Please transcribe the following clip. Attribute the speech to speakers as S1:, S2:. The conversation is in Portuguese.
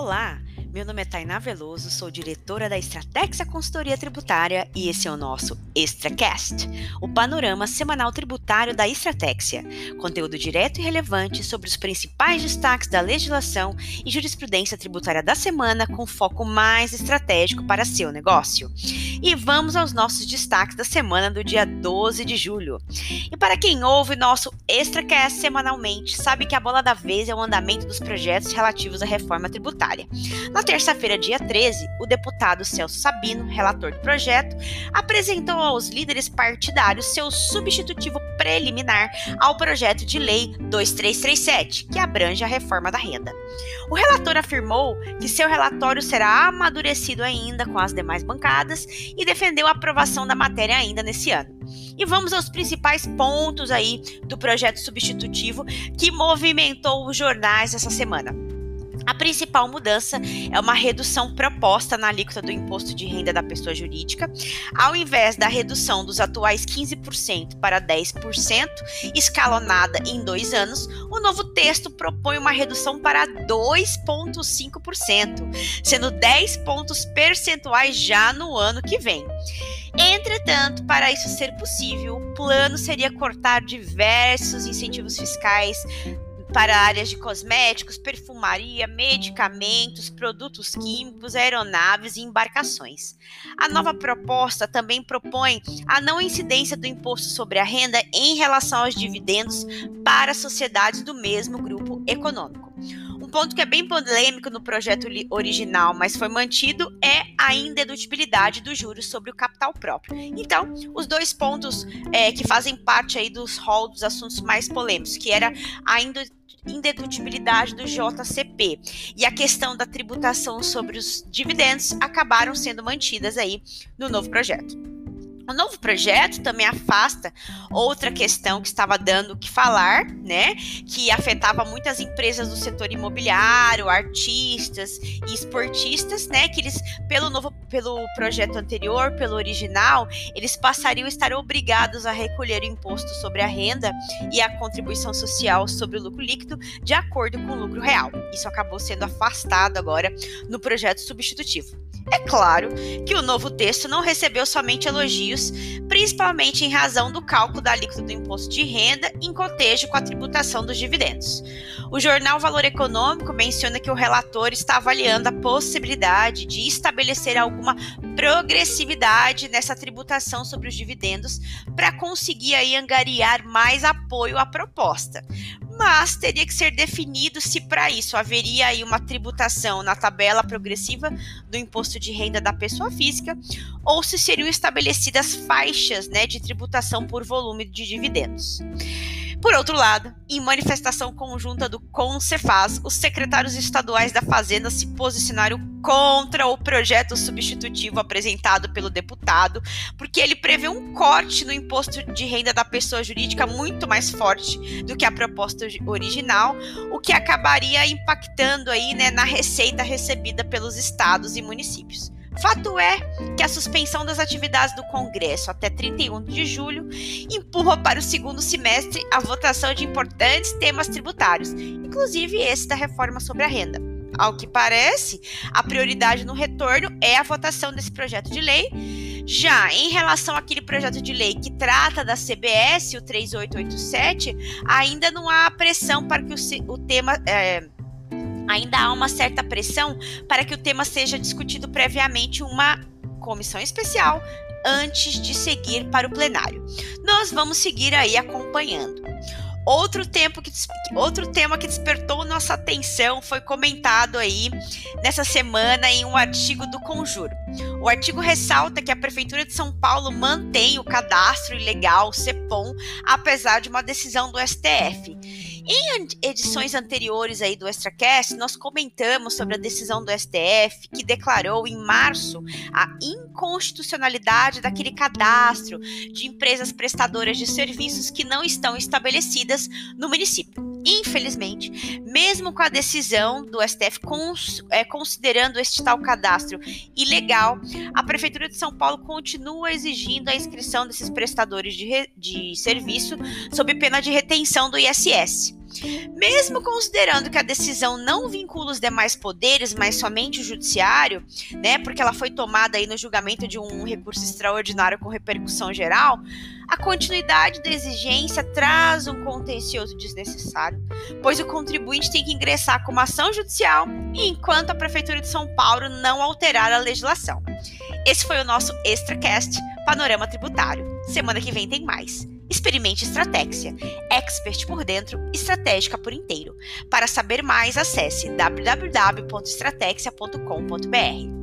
S1: Olá, meu nome é Tainá Veloso, sou diretora da Estratégia Consultoria Tributária e esse é o nosso ExtraCast, o panorama semanal tributário da Estratégia, conteúdo direto e relevante sobre os principais destaques da legislação e jurisprudência tributária da semana com foco mais estratégico para seu negócio. E vamos aos nossos destaques da semana do dia 12 de julho. E para quem ouve nosso ExtraCast semanalmente, sabe que a bola da vez é o andamento dos projetos relativos à reforma tributária. Na terça-feira, dia 13, o deputado Celso Sabino, relator do projeto, apresentou aos líderes partidários seu substitutivo preliminar ao projeto de lei 2337, que abrange a reforma da renda. O relator afirmou que seu relatório será amadurecido ainda com as demais bancadas e defendeu a aprovação da matéria ainda nesse ano. E vamos aos principais pontos aí do projeto substitutivo que movimentou os jornais essa semana. A principal mudança é uma redução proposta na alíquota do imposto de renda da pessoa jurídica. Ao invés da redução dos atuais 15% para 10%, escalonada em dois anos, o novo texto propõe uma redução para 2,5%, sendo 10 pontos percentuais já no ano que vem. Entretanto, para isso ser possível, o plano seria cortar diversos incentivos fiscais para áreas de cosméticos, perfumaria, medicamentos, produtos químicos, aeronaves e embarcações. A nova proposta também propõe a não incidência do imposto sobre a renda em relação aos dividendos para sociedades do mesmo grupo econômico. Um ponto que é bem polêmico no projeto original, mas foi mantido, é a indedutibilidade dos juros sobre o capital próprio. Então, os dois pontos é, que fazem parte aí dos rol dos assuntos mais polêmicos, que era a indedutibilidade do JCP e a questão da tributação sobre os dividendos acabaram sendo mantidas aí no novo projeto. O novo projeto também afasta outra questão que estava dando o que falar, né? Que afetava muitas empresas do setor imobiliário, artistas e esportistas, né? Que eles, pelo novo, pelo projeto anterior, pelo original, eles passariam a estar obrigados a recolher o imposto sobre a renda e a contribuição social sobre o lucro líquido de acordo com o lucro real. Isso acabou sendo afastado agora no projeto substitutivo. É claro que o novo texto não recebeu somente elogios, principalmente em razão do cálculo da alíquota do imposto de renda em cotejo com a tributação dos dividendos. O jornal Valor Econômico menciona que o relator está avaliando a possibilidade de estabelecer alguma progressividade nessa tributação sobre os dividendos para conseguir aí angariar mais apoio à proposta mas teria que ser definido se para isso haveria aí uma tributação na tabela progressiva do imposto de renda da pessoa física ou se seriam estabelecidas faixas né, de tributação por volume de dividendos. Por outro lado, em manifestação conjunta do CONCEFAS, os secretários estaduais da Fazenda se posicionaram contra o projeto substitutivo apresentado pelo deputado, porque ele prevê um corte no imposto de renda da pessoa jurídica muito mais forte do que a proposta original, o que acabaria impactando aí, né, na receita recebida pelos estados e municípios. Fato é que a suspensão das atividades do Congresso até 31 de julho empurra para o segundo semestre a votação de importantes temas tributários, inclusive esse da reforma sobre a renda. Ao que parece, a prioridade no retorno é a votação desse projeto de lei. Já em relação àquele projeto de lei que trata da CBS, o 3887, ainda não há pressão para que o, tema. É, ainda há uma certa pressão para que o tema seja discutido previamente uma comissão especial antes de seguir para o plenário. Nós vamos seguir aí acompanhando. Outro, tempo que, outro tema que despertou nossa atenção foi comentado aí nessa semana em um artigo do Conjuro. O artigo ressalta que a Prefeitura de São Paulo mantém o cadastro ilegal CEPOM, apesar de uma decisão do STF. Em edições anteriores aí do ExtraCast, nós comentamos sobre a decisão do STF que declarou em março a inconstitucionalidade daquele cadastro de empresas prestadoras de serviços que não estão estabelecidas no município. Infelizmente, mesmo com a decisão do STF cons é, considerando este tal cadastro ilegal, a Prefeitura de São Paulo continua exigindo a inscrição desses prestadores de, de serviço sob pena de retenção do ISS. Mesmo considerando que a decisão não vincula os demais poderes, mas somente o judiciário, né, porque ela foi tomada aí no julgamento de um recurso extraordinário com repercussão geral, a continuidade da exigência traz um contencioso desnecessário, pois o contribuinte tem que ingressar com uma ação judicial enquanto a Prefeitura de São Paulo não alterar a legislação. Esse foi o nosso ExtraCast Panorama Tributário. Semana que vem tem mais. Experimente Estratégia, expert por dentro, estratégica por inteiro. Para saber mais, acesse www.estratégia.com.br.